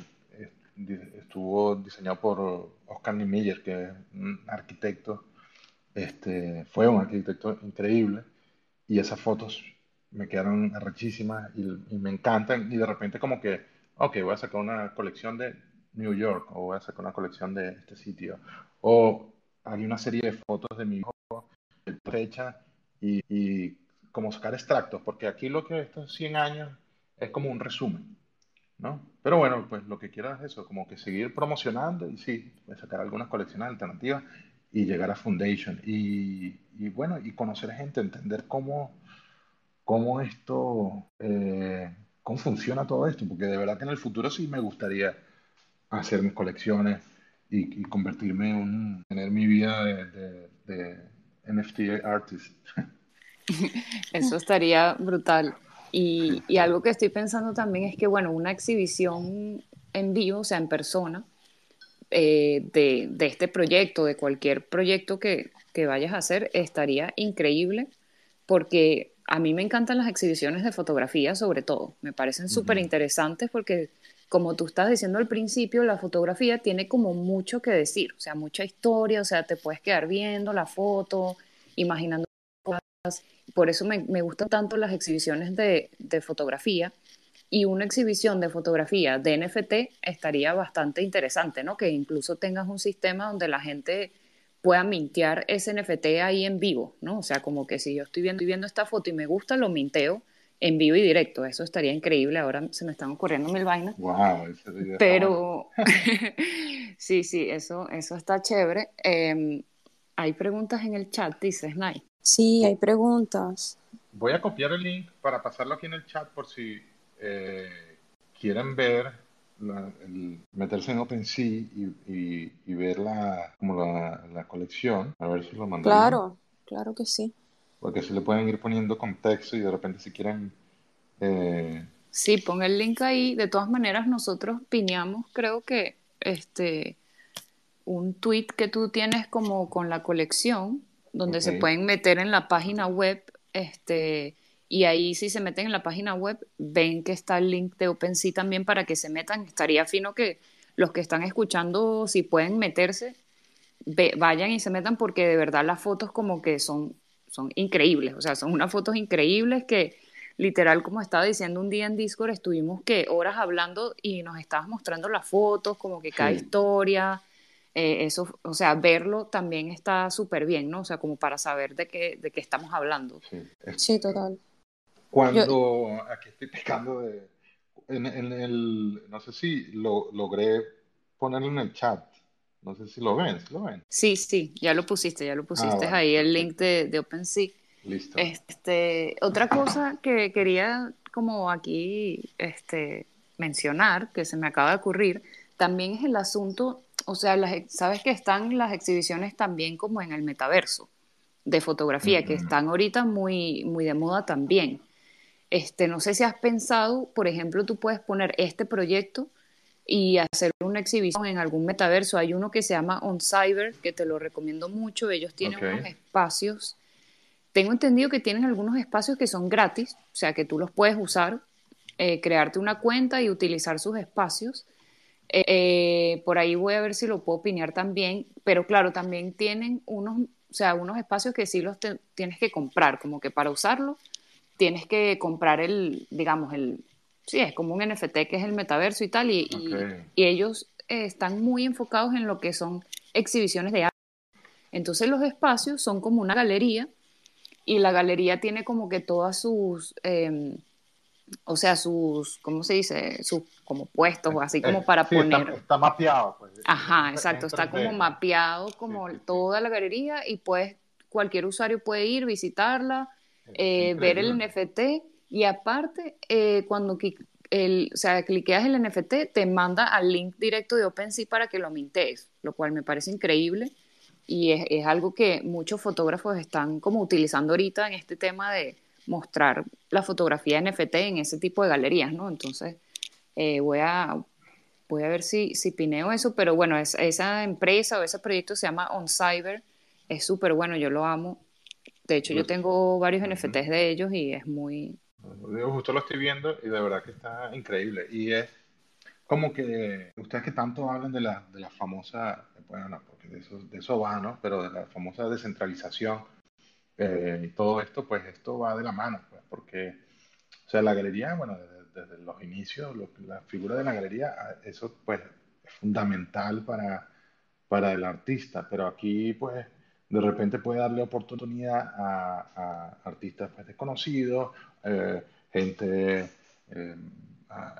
estuvo diseñado por Oscar Niemeyer, que es un arquitecto, este, fue un arquitecto increíble, y esas fotos me quedaron arrechísimas y, y, me encantan, y de repente como que, ok, voy a sacar una colección de New York, o voy a sacar una colección de este sitio, o hay una serie de fotos de mi hijo fecha y, y como sacar extractos, porque aquí lo que estos 100 años es como un resumen, ¿no? Pero bueno, pues lo que quiero es eso, como que seguir promocionando y sí, pues sacar algunas colecciones alternativas y llegar a Foundation y, y bueno, y conocer gente, entender cómo, cómo esto, eh, cómo funciona todo esto, porque de verdad que en el futuro sí me gustaría hacer mis colecciones y, y convertirme en un, tener mi vida de, de, de NFT artist. Eso estaría brutal. Y, y, algo que estoy pensando también es que, bueno, una exhibición en vivo, o sea, en persona, eh, de, de, este proyecto, de cualquier proyecto que, que, vayas a hacer, estaría increíble porque a mí me encantan las exhibiciones de fotografía, sobre todo. Me parecen súper interesantes porque, como tú estás diciendo al principio, la fotografía tiene como mucho que decir, o sea, mucha historia, o sea, te puedes quedar viendo la foto, imaginando por eso me, me gustan tanto las exhibiciones de, de, fotografía y una exhibición de fotografía de NFT estaría bastante interesante, ¿no? Que incluso tengas un sistema donde la gente pueda mintear ese NFT ahí en vivo, ¿no? O sea, como que si yo estoy viendo, viendo esta foto y me gusta, lo minteo en vivo y directo. Eso estaría increíble. Ahora se me están ocurriendo mil vainas. Wow, Pero sí, sí, eso, eso está chévere. Eh, hay preguntas en el chat, dice Snai. Sí, hay preguntas. Voy a copiar el link para pasarlo aquí en el chat por si eh, quieren ver, la, el, meterse en OpenSea y, y, y ver la, como la, la, colección, a ver si lo mandan. Claro, claro que sí. Porque así le pueden ir poniendo contexto y de repente si quieren... Eh... Sí, pon el link ahí. De todas maneras, nosotros piñamos, creo que, este, un tweet que tú tienes como con la colección donde okay. se pueden meter en la página web, este, y ahí si se meten en la página web, ven que está el link de OpenSea también para que se metan. Estaría fino que los que están escuchando, si pueden meterse, vayan y se metan porque de verdad las fotos como que son, son increíbles, o sea, son unas fotos increíbles que literal, como estaba diciendo un día en Discord, estuvimos que horas hablando y nos estabas mostrando las fotos, como que cada historia, eh, eso, o sea, verlo también está súper bien, ¿no? O sea, como para saber de qué, de qué estamos hablando. Sí, total. Cuando, aquí estoy pecando de, en, el, no sé si lo logré ponerlo en el chat, no sé si lo ven, ¿sí lo ven? Sí, sí, ya lo pusiste, ya lo pusiste ah, ahí, el link de, de OpenSea. Listo. Este, otra cosa que quería como aquí este, mencionar, que se me acaba de ocurrir, también es el asunto, o sea, las, sabes que están las exhibiciones también como en el metaverso de fotografía, que están ahorita muy, muy de moda también. Este, no sé si has pensado, por ejemplo, tú puedes poner este proyecto y hacer una exhibición en algún metaverso. Hay uno que se llama On Cyber, que te lo recomiendo mucho. Ellos tienen unos espacios tengo entendido que tienen algunos espacios que son gratis, o sea que tú los puedes usar, eh, crearte una cuenta y utilizar sus espacios. Eh, por ahí voy a ver si lo puedo opinar también, pero claro, también tienen unos, o sea, unos espacios que sí los tienes que comprar, como que para usarlo tienes que comprar el, digamos, el, sí, es como un NFT que es el metaverso y tal, y, y, ellos eh, están muy enfocados en lo que son exhibiciones de arte. Entonces los espacios son como una galería y la galería tiene como que todas sus, em, o sea, sus, ¿cómo se dice? Sus como puestos, así como eh, para poner... Está, mapeado. Pues. Ajá, exacto, está como mapeado como toda la galería y pues cualquier usuario puede ir, visitarla, eh, ver el NFT y aparte, eh, cuando el, o sea, cliqueas el NFT, te manda al link directo de OpenSea para que lo mintes, lo cual me parece increíble y es, es, algo que muchos fotógrafos están como utilizando ahorita en este tema de mostrar la fotografía NFT en ese tipo de galerías, ¿no? Entonces, eh, voy, a, voy a ver si, si pineo eso, pero bueno, es, esa empresa o ese proyecto se llama On Cyber, es súper bueno, yo lo amo. De hecho, yo pues, tengo varios NFTs de ellos y es muy... Yo justo lo estoy viendo y de verdad que está increíble. Y es como que ustedes que tanto hablan de la, de la famosa, bueno, de eso, de eso va, ¿no? Pero de la famosa descentralización eh, todo esto, pues esto va de la mano, pues, porque, o sea, la galería, bueno, desde, los inicios, la figura de la galería, ah, eso pues es fundamental para, para el artista, pero aquí pues de repente puede darle oportunidad a, artistas pues, desconocidos, eh, gente eh,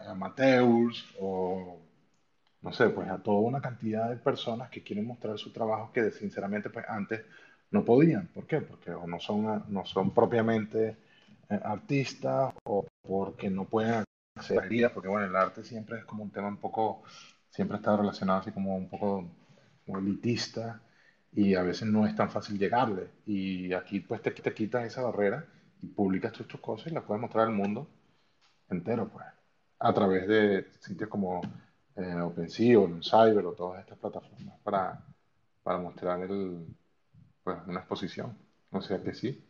amateurs o no sé, pues a toda una cantidad de personas que quieren mostrar su trabajo que sinceramente pues antes no podían. ¿Por qué? Porque o no son, no son propiamente eh, artistas o porque no pueden hacer vida, porque bueno, el arte siempre es como un tema un poco, siempre está relacionado así como un poco elitista y a veces no es tan fácil llegarle. Y aquí pues te, te quitas esa barrera y publicas tus, tus cosas y las puedes mostrar al mundo entero, pues, a través de sitios como en OpenSea o Cyber o todas estas plataformas para, para mostrar el, pues, una exposición. O sea que sí,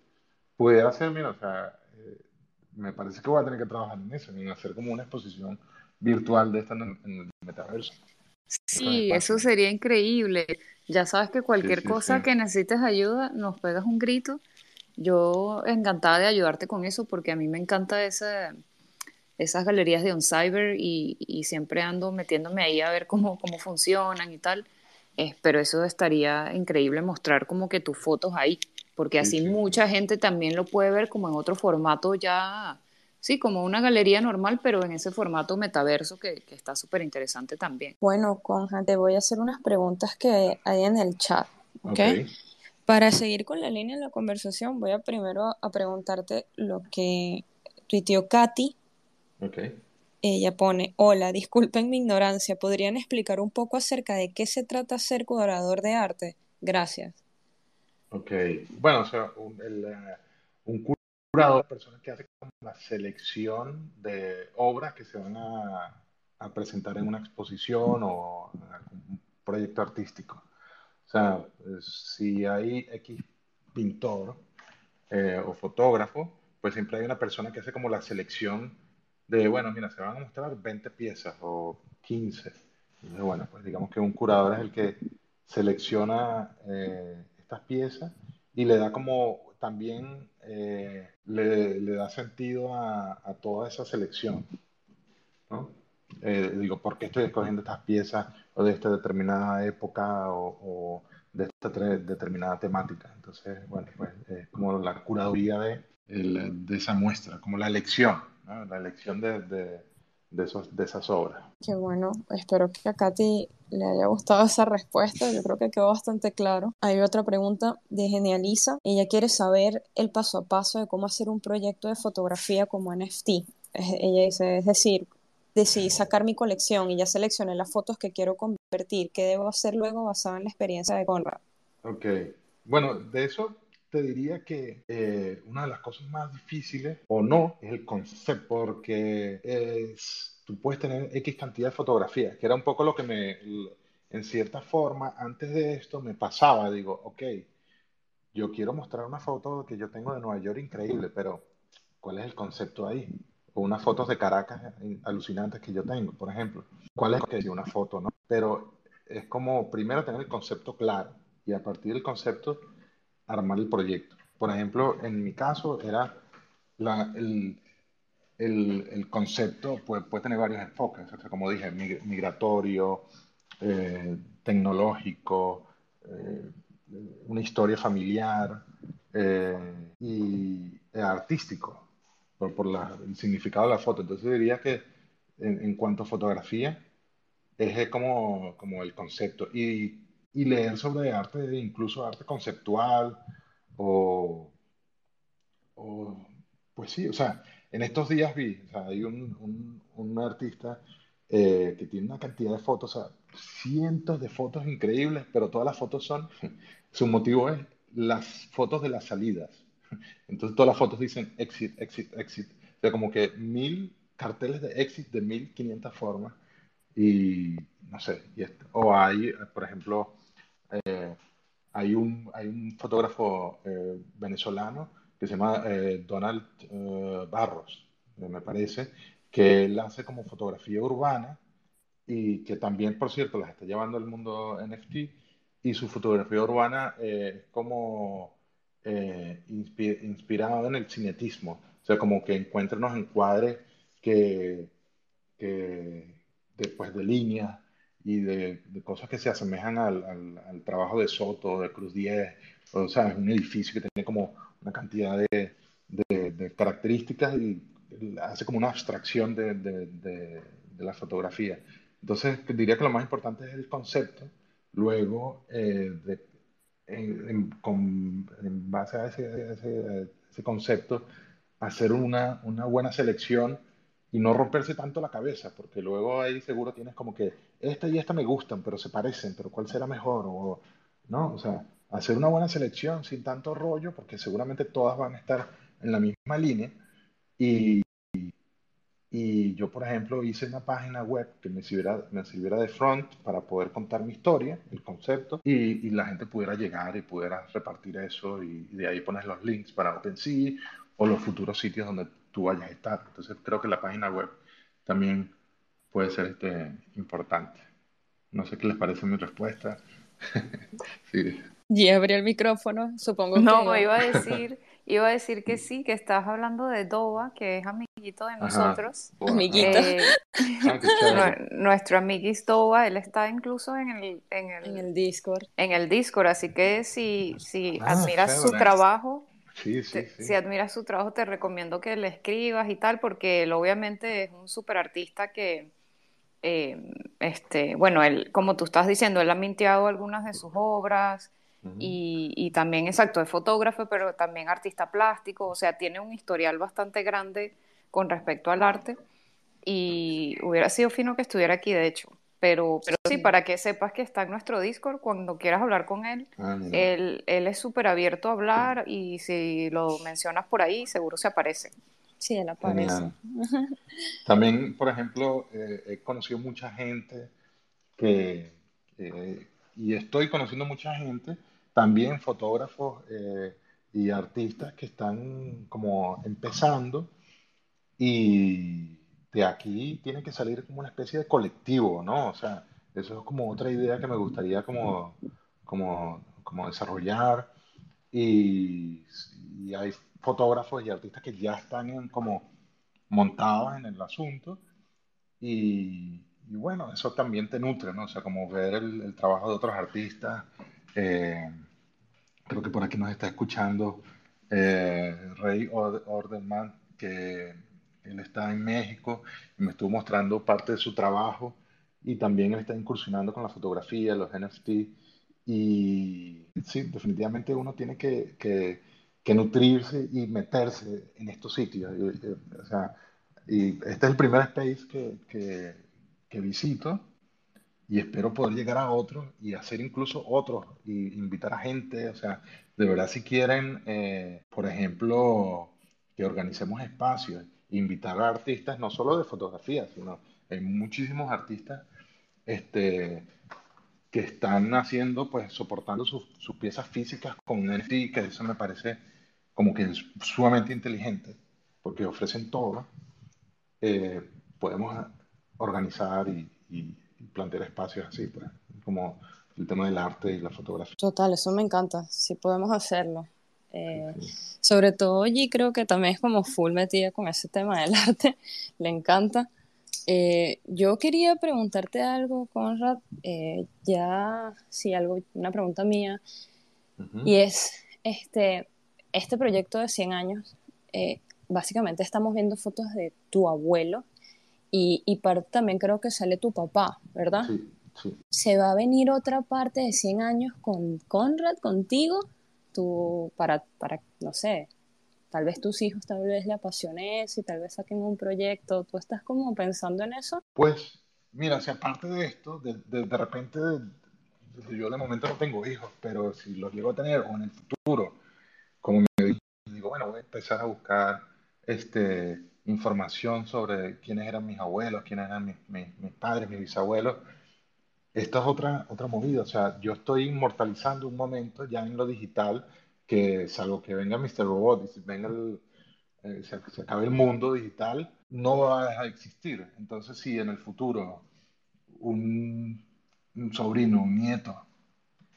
pudiera ser, mira, o sea, eh, me parece que voy a tener que trabajar en eso, en hacer como una exposición virtual de esta en, el metaverso. Sí, eso sería increíble. Ya sabes que cualquier cosa que necesites ayuda, nos pegas un grito. Yo encantada de ayudarte con eso porque a mí me encanta ese, esas galerías de OnCyber y, y siempre ando metiéndome ahí a ver cómo, cómo funcionan y tal. Eh, pero eso estaría increíble mostrar como que tus fotos ahí, porque así mucha gente también lo puede ver como en otro formato ya, sí, como una galería normal, pero en ese formato metaverso que, que está súper interesante también. Bueno, Conja, te voy a hacer unas preguntas que hay en el chat, ¿ok? Para seguir con la línea de la conversación, voy a primero a preguntarte lo que tuiteó Katy ella pone, hola, disculpen mi ignorancia, ¿podrían explicar un poco acerca de qué se trata ser curador de arte? Gracias. Ok, bueno, o sea, un, el, uh, un curador, personas que hacen la selección de obras que se van a, a, presentar en una exposición o en algún proyecto artístico. O sea, si hay X pintor eh, o fotógrafo, pues siempre hay una persona que hace como la selección de, bueno, mira, se van a mostrar 20 piezas o 15. bueno, pues digamos que un curador es el que selecciona eh, estas piezas y le da como también eh, le, le, da sentido a, toda esa selección. ¿no? Eh, digo, ¿por qué estoy escogiendo estas piezas o de esta determinada época o, o de esta determinada temática? Entonces, bueno, pues es como la curaduría de, de esa muestra, como la elección, ¿no? la elección de, de, de, esos, de esas obras. Qué bueno, espero que a Katy le haya gustado esa respuesta, yo creo que quedó bastante claro. Hay otra pregunta de Genializa, ella quiere saber el paso a paso de cómo hacer un proyecto de fotografía como NFT. Ella dice, es decir, decidí sacar mi colección y ya seleccioné las fotos que quiero convertir, ¿qué debo hacer luego basado en la experiencia de Conrad? Ok, bueno, de eso te diría que eh, una de las cosas más difíciles, o no, es el concepto, porque es, tú puedes tener X cantidad de fotografías, que era un poco lo que me, en cierta forma, antes de esto me pasaba, digo, ok, yo quiero mostrar una foto que yo tengo de Nueva York increíble, pero ¿cuál es el concepto ahí? O unas fotos de Caracas alucinantes que yo tengo, por ejemplo. ¿Cuál es que una foto, no? Pero es como primero tener el concepto claro y a partir del concepto armar el proyecto. Por ejemplo, en mi caso era el, el, el, concepto, puede, puede, tener varios enfoques, o sea, como dije, migratorio, eh, tecnológico, eh, una historia familiar eh, y artístico, por, por la, el significado de la foto. Entonces diría que en, en cuanto a fotografía, es como, como el concepto. Y y leer sobre arte, incluso arte conceptual o, o, pues sí, o sea, en estos días vi, o sea, hay un, un, un artista eh, que tiene una cantidad de fotos, o sea, cientos de fotos increíbles, pero todas las fotos son, su motivo es las fotos de las salidas. Entonces todas las fotos dicen exit, exit, exit. O sea, como que mil carteles de exit de mil quinientas formas. Y no sé, y esto. o hay, por ejemplo, eh, hay, un, fotógrafo eh, venezolano que se llama eh, Donald eh, Barros, me parece, que él hace como fotografía urbana y que también, por cierto, las está llevando al mundo NFT y su fotografía urbana es como inspi inspirada en el cinetismo, o sea, como que encuentra unos encuadres que, que después de líneas y de, de, cosas que se asemejan al, al, al, trabajo de Soto, de Cruz 10, o sea, es un edificio que tiene como una cantidad de, de, de características y hace como una abstracción de, la fotografía. Entonces, diría que lo más importante es el concepto, luego, eh, en, en, con, en, base a ese, ese, ese concepto, hacer una, una buena selección y no romperse tanto la cabeza, porque luego ahí seguro tienes como que esta y esta me gustan, pero se parecen, pero ¿cuál será mejor? O, ¿no? O sea, hacer una buena selección sin tanto rollo, porque seguramente todas van a estar en la misma línea. Y, y yo, por ejemplo, hice una página web que me sirviera, me sirviera de front para poder contar mi historia, el concepto, y, y la gente pudiera llegar y pudiera repartir eso, y, y de ahí pones los links para OpenSea o los futuros sitios donde tú vayas a estar. Entonces creo que la página web también puede ser este, importante. No sé qué les parece mi respuesta. sí. Y abrió el micrófono, supongo no, que... iba a decir, iba a decir que sí, que estabas hablando de Doba, que es amiguito de nosotros. Amiguito. Eh, ah, nuestro amiguis Doba, él está incluso en el, en el, en el Discord. En el Discord, así que si, si ah, admiras su trabajo, Sí, sí, sí. Si admiras su trabajo, te recomiendo que le escribas y tal, porque él obviamente es un súper artista que, eh, este, bueno, él, como tú estás diciendo, él ha mintiado algunas de sus obras uh -huh. y, y, también, exacto, es fotógrafo, pero también artista plástico, o sea, tiene un historial bastante grande con respecto al arte y hubiera sido fino que estuviera aquí, de hecho. Pero, pero sí, para que sepas que está en nuestro Discord, cuando quieras hablar con él, ah, él, él, es súper abierto a hablar y si lo mencionas por ahí, seguro se aparece. Sí, él aparece. También, por ejemplo, eh, he conocido mucha gente que, eh, y estoy conociendo mucha gente, también fotógrafos eh, y artistas que están como empezando y de aquí tiene que salir como una especie de colectivo, ¿no? O sea, Eso es como otra idea que me gustaría como, como, como desarrollar. Y, y hay fotógrafos y artistas que ya están en, como montados en el asunto. Y, y, bueno, eso también te nutre, ¿no? O sea, como ver el, el trabajo de otros artistas. Eh, creo que por aquí nos está escuchando eh, Rey Ordenman, que él está en México y me estuvo mostrando parte de su trabajo y también él está incursionando con la fotografía, los NFT y sí, definitivamente uno tiene que, que, que nutrirse y meterse en estos sitios. Y, o sea, y este es el primer space que, que, que visito y espero poder llegar a otros y hacer incluso otros y invitar a gente, o sea, de verdad si quieren, eh, por ejemplo, que organicemos espacios, invitar a artistas, no solo de fotografía, sino hay muchísimos artistas este, que están haciendo, pues, soportando sus, sus piezas físicas con NFT, que eso me parece como que es sumamente inteligente, porque ofrecen todo. Eh, podemos organizar y, plantear espacios así, pues, como el tema del arte y la fotografía. Total, eso me encanta, sí podemos hacerlo. Eh. Sobre todo allí creo que también es como full metida con ese tema del arte, le encanta. Eh, yo quería preguntarte algo, Conrad, eh, ya, sí, algo, una pregunta mía, uh -huh. y es, este, este proyecto de 100 años, básicamente estamos viendo fotos de tu abuelo y, y parte también creo que sale tu papá, ¿verdad? Sí, sí. ¿Se va a venir otra parte de 100 años con Conrad, contigo? Tú, para, para, no sé, tal vez tus hijos tal vez le apasione eso y tal vez saquen un proyecto. ¿Tú estás como pensando en eso? Pues, mira, si aparte de esto, de, de, de repente, yo de momento no tengo hijos, pero si los llego a tener o en el futuro, como me digo, bueno, voy a empezar a buscar este, información sobre quiénes eran mis abuelos, quiénes eran mis, mis, mis padres, mis bisabuelos. Esta es otra, otra movida, o sea, yo estoy inmortalizando un momento ya en lo digital que salvo que venga Mr. Robot y venga el, eh, se, se, acabe el mundo digital, no va a dejar de existir. Entonces, si en el futuro un, un sobrino, un nieto,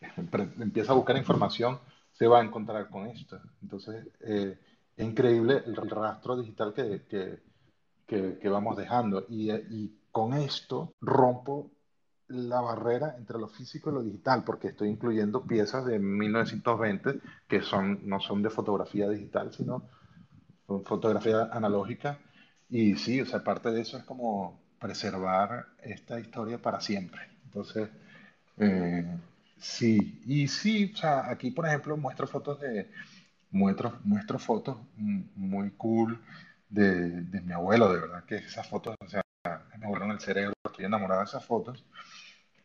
empieza a buscar información, se va a encontrar con esto. Entonces, eh, es increíble el rastro digital que, que, que, que vamos dejando. Y, y, con esto rompo la barrera entre lo físico y lo digital, porque estoy incluyendo piezas de 1920 que son, no son de fotografía digital, sino son fotografía analógica. Y sí, o sea, parte de eso es como preservar esta historia para siempre. Entonces, eh, sí, y sí, o sea, aquí por ejemplo muestro fotos de, muestro, muestro fotos muy cool de, de mi abuelo, de verdad que esas fotos, o sea, me volaron el cerebro, estoy enamorado de esas fotos.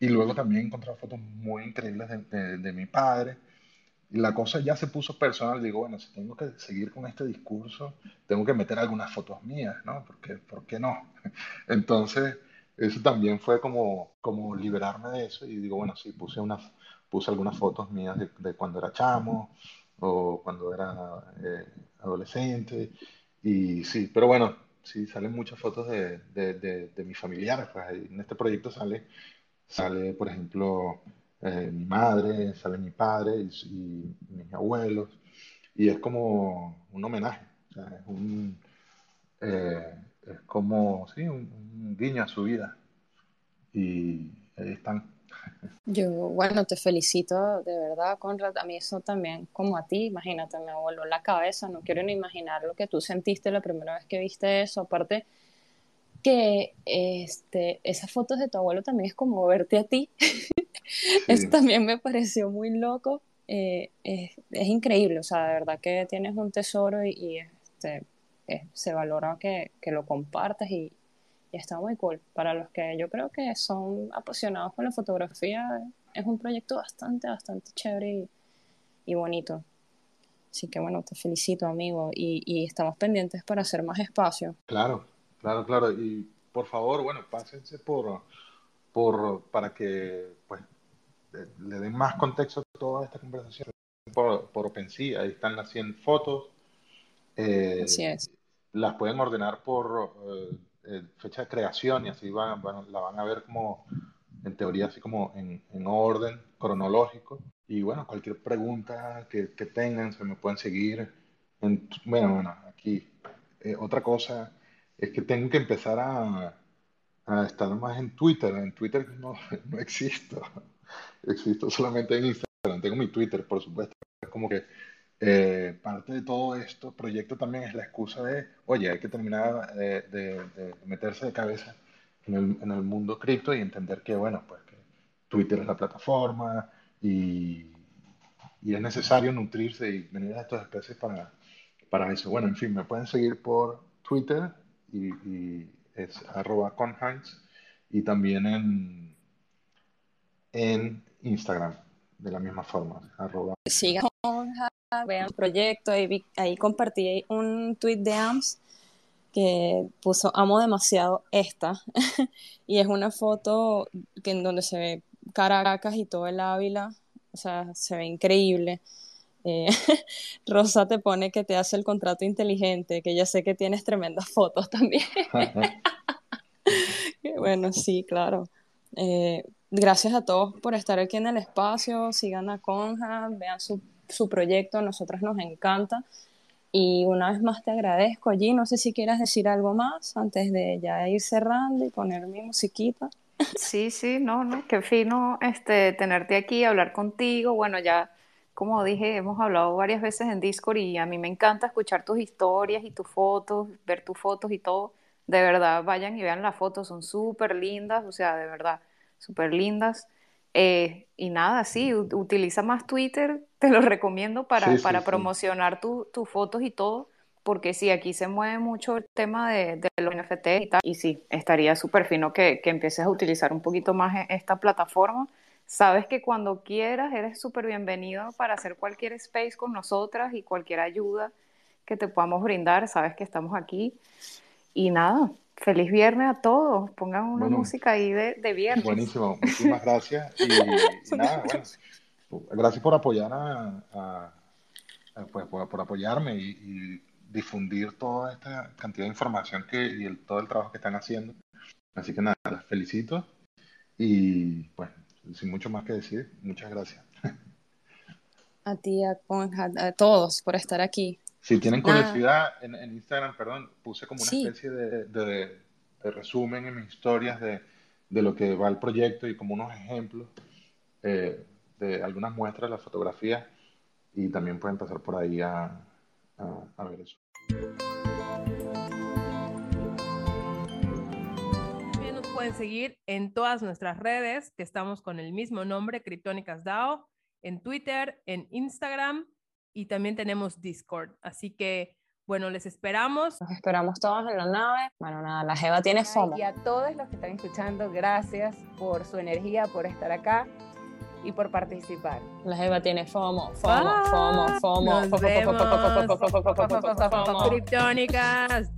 Y luego también he encontrado fotos muy increíbles de, de, de, mi padre. Y la cosa ya se puso personal. Digo, bueno, si tengo que seguir con este discurso, tengo que meter algunas fotos mías, ¿no? Porque, ¿Por qué no? Entonces, eso también fue como, como liberarme de eso. Y digo, bueno, sí, puse, unas, puse algunas fotos mías de, de cuando era chamo o cuando era eh, adolescente. Y sí, pero bueno, sí, salen muchas fotos de, de mis familiares. Pues en este proyecto sale, sale por ejemplo, eh, mi madre, sale mi padre y, y, mis abuelos. Y es como un homenaje. O sea, es, un, eh, es como, sí, un, un, guiño a su vida. Y ahí están. Yo, bueno, te felicito de verdad, Conrad. A mí eso también, como a ti, imagínate, me voló la cabeza. No quiero ni imaginar lo que tú sentiste la primera vez que viste eso. Aparte, que este, esas fotos de tu abuelo también es como verte a ti. Sí. Eso también me pareció muy loco. Eh, es, es, increíble, o sea, de verdad que tienes un tesoro y, y este, es, se valora que, que lo compartas y, y, está muy cool. Para los que yo creo que son apasionados con la fotografía, es un proyecto bastante, bastante chévere y, y bonito. Así que bueno, te felicito, amigo, y, y estamos pendientes para hacer más espacio. Claro, Claro, claro. Y por favor, bueno, pásense por, por para que pues le den más contexto a toda esta conversación por, por OpenSea. Ahí están las 100 fotos. Eh, así es. Las pueden ordenar por eh, fecha de creación y así van, van, la van a ver como en teoría así como en, en orden cronológico. Y bueno, cualquier pregunta que, que tengan, se me pueden seguir. En, bueno, bueno, aquí. Eh, otra cosa es que tengo que empezar a, estar más en Twitter. En Twitter no, no existo. Existo solamente en Instagram. Tengo mi Twitter, por supuesto. Es como que eh, parte de todo esto, proyecto también es la excusa de, oye, hay que terminar de, de- de meterse de cabeza en el, mundo cripto y entender que, bueno, pues que Twitter es la plataforma y, es necesario nutrirse y venir a estos especies para eso. Bueno, en fin, me pueden seguir por Twitter y, y es arroba conhanks y también en, en Instagram de la misma forma, arroba. Sigan vean el proyecto. Ahí, ahí compartí un tweet de AMS que puso amo demasiado esta y es una foto que en donde se ve Caracas y todo el Ávila, o sea, se ve increíble. Eh, Rosa te pone que te hace el contrato inteligente, que ya sé que tienes tremendas fotos también. Bueno, sí, claro. Eh, gracias a todos por estar aquí en el espacio. Sigan a Conja, vean su, su proyecto, a nosotros nos encanta. Y una vez más te agradezco allí. No sé si quieras decir algo más antes de ya ir cerrando y poner mi musiquita. Sí, sí, no, no, qué fino este, tenerte aquí, hablar contigo. Bueno, ya, como dije, hemos hablado varias veces en Discord y a mí me encanta escuchar tus historias y tus fotos, ver tus fotos y todo. De verdad, vayan y vean las fotos, son súper lindas, o sea, de verdad, súper lindas. Eh, y nada, sí, utiliza más Twitter, te lo recomiendo para, Sí, sí, para sí. promocionar tu- tus fotos y todo, porque sí, aquí se mueve mucho el tema de, de los NFT y tal, y sí, estaría súper fino que, que empieces a utilizar un poquito más e- esta plataforma. Sabes que cuando quieras eres súper bienvenido para hacer cualquier space con nosotras y cualquier ayuda que te podamos brindar, sabes que estamos aquí. Y nada, feliz viernes a todos, pongan una Bueno. música ahí de, de viernes. Buenísimo, muchísimas gracias. Y, y nada, bueno, gracias por apoyar a, a- a- pues, por, por apoyarme y, y difundir toda esta cantidad de información que, y el- todo el trabajo que están haciendo. Así que nada, las felicito y pues sin mucho más que decir, muchas gracias. A ti, a Conja, a todos por estar aquí. Si tienen curiosidad, en, en Instagram, perdón, puse como una Sí. especie de, de- de resumen en mis historias de, de lo que va el proyecto y como unos ejemplos eh, de algunas muestras de las fotografías y también pueden pasar por ahí a, a- a ver eso. Pueden seguir en todas nuestras redes, que estamos con el mismo nombre, Criptónicas DAO, en Twitter, en Instagram y también tenemos Discord. Así que, bueno, les esperamos. Nos esperamos todos en la nave. Bueno, nada, la Jeva tiene FOMO. Y a todos los que están escuchando, gracias por su energía, por estar acá y por participar. La Jeva tiene FOMO, FOMO, Ah, FOMO, FOMO. Nos vemos. FOMO. Criptónicas.